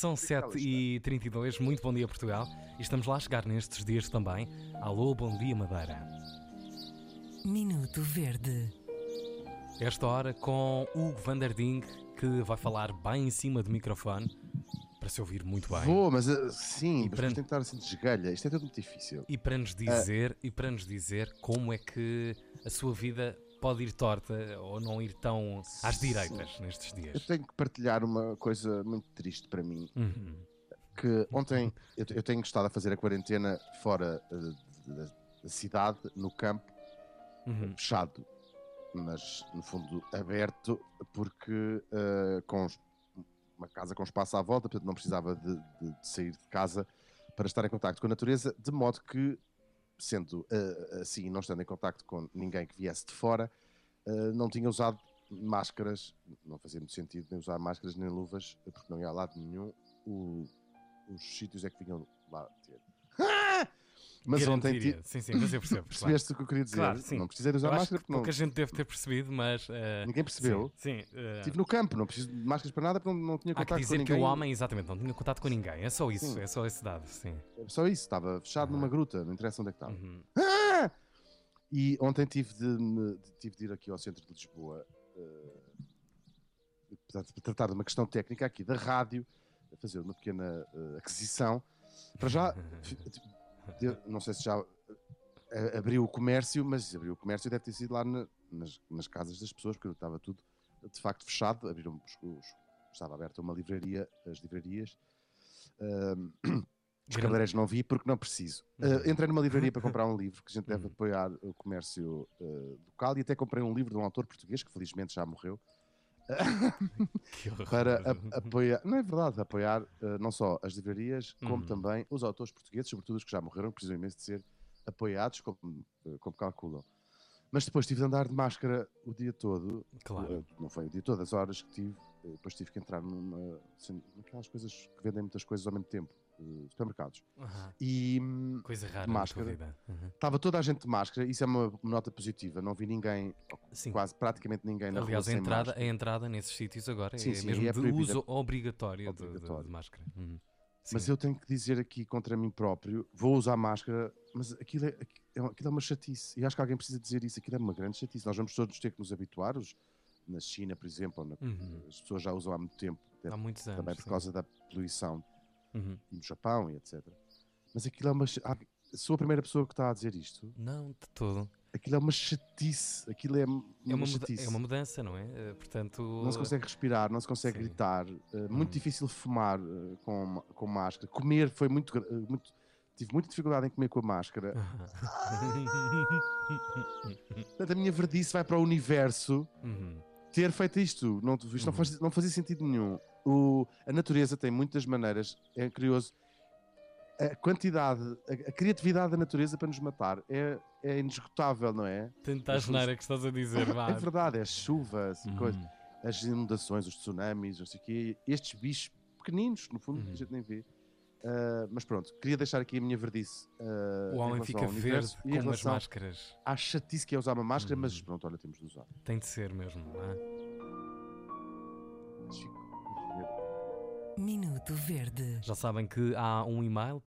São 7h32, muito bom dia Portugal. E estamos lá a chegar nestes dias também. Alô, bom dia Madeira. Minuto Verde. Esta hora com Hugo Vanderding, que vai falar bem em cima do microfone, para se ouvir muito bem. Vou, mas uh, sim, E mas para- para... tentar assim de esgalha. Isto é tudo muito difícil. E para nos dizer, e para nos dizer como é que a sua vida pode ir torta ou não ir tão às direitas nestes Eu dias. tenho que partilhar uma coisa muito triste para mim. Uhum. Que ontem eu, eu tenho estado a fazer a quarentena fora uh, da, da cidade, no campo, Uhum. fechado, mas no fundo aberto, porque uh, com uma casa com espaço à volta, portanto não precisava de, de- de sair de casa para estar em contacto com a natureza, de modo que, sendo uh, assim, não estando em contacto com ninguém que viesse de fora, uh, não tinha usado máscaras, não fazia muito sentido nem usar máscaras nem luvas, porque não ia a lado nenhum. O- os sítios é que vinham lá ter. Mas ontem tive- Sim, sim, mas eu percebo. claro. Percebeste o que eu queria dizer? Claro, sim. Não precisei usar máscara que porque não, pouca gente deve ter percebido, mas. eh, ninguém percebeu. Sim, sim, eh, Estive no campo, não preciso de máscaras para nada porque não, não tinha contato com dizer ninguém. que o homem, exatamente, não tinha contato com ninguém. É só isso, Sim. é só esse dado, sim. Só isso, estava fechado numa gruta, não interessa onde é que estava. Uhum. Ah! E ontem tive de, tive de ir aqui ao centro de Lisboa eh, portanto, para tratar de uma questão técnica aqui da rádio, fazer uma pequena eh, aquisição. Para já, fi- de- não sei se já eh, abriu o comércio, mas abriu o comércio deve ter sido lá na- nas, nas casas das pessoas, porque estava tudo de facto fechado. Abriram os, estava aberta uma livraria, as livrarias. Os cabeleireiros não vi porque não preciso. Uh, entrei numa livraria para comprar um livro que a gente deve apoiar o comércio uh, local e até comprei um livro de um autor português que felizmente já morreu. para a- apoiar, não é verdade, apoiar uh, não só as livrarias como Uhum. também os autores portugueses, sobretudo os que já morreram, que precisam imenso de ser apoiados como, uh, como calculam. Mas depois tive de andar de máscara o dia todo. Claro. Uh, Não foi o dia todo, as horas que tive. Depois tive que entrar numa. assim, naquelas coisas que vendem muitas coisas ao mesmo tempo. Uh, Supermercados. Aham. E hum, Coisa rara Máscara. na tua vida. Uhum. estava toda a gente de máscara. Isso é uma nota positiva. Não vi ninguém, Sim. quase praticamente ninguém na Aliás, a rua sem entrada, máscara. a entrada nesses sítios agora Sim, é sim, mesmo é de uso obrigatório, de- de- Obrigatório. De, máscara. Uhum. Mas eu tenho que dizer aqui contra mim próprio: vou usar máscara, mas aquilo é, aquilo é uma chatice. E acho que alguém precisa dizer isso. Aquilo é uma grande chatice. Nós vamos todos ter que nos habituar. Os- na China, por exemplo, na- Uhum. as pessoas já usam há muito tempo. Há muitos anos. também por sim. causa da poluição Uhum. no Japão e etc. Mas aquilo é uma. ah, Sou a primeira pessoa que está a dizer isto. Não, de todo. Aquilo é uma chatice. Aquilo é uma, É uma, chatice. é uma mudança, não é? Eh, Portanto. Não se consegue respirar, não se consegue Sim. gritar. eh, muito difícil fumar eh, com, com máscara. Comer foi muito, muito. Tive muita dificuldade em comer com a máscara. Portanto, a minha verdice vai para o universo Uhum. Ter feito isto. Não, isto não, faz, não fazia sentido nenhum. O, a natureza tem muitas maneiras. É curioso. A quantidade, a, a criatividade da natureza para nos matar é, é inesgotável, não é? Tenta asneira que estás a dizer, vá. É verdade, é chuva, assim, Uhum. coisa as inundações, os tsunamis, não sei o quê, estes bichos pequeninos, no fundo, Uhum. que a gente nem vê. Ah, mas pronto, queria deixar aqui a minha verdice. ah, O em homem fica verde e com as máscaras. à chatice que é usar uma máscara, Uhum. mas pronto, olha, temos de usar. Tem de ser mesmo, não é? Minuto Verde. Já sabem que há um e-mail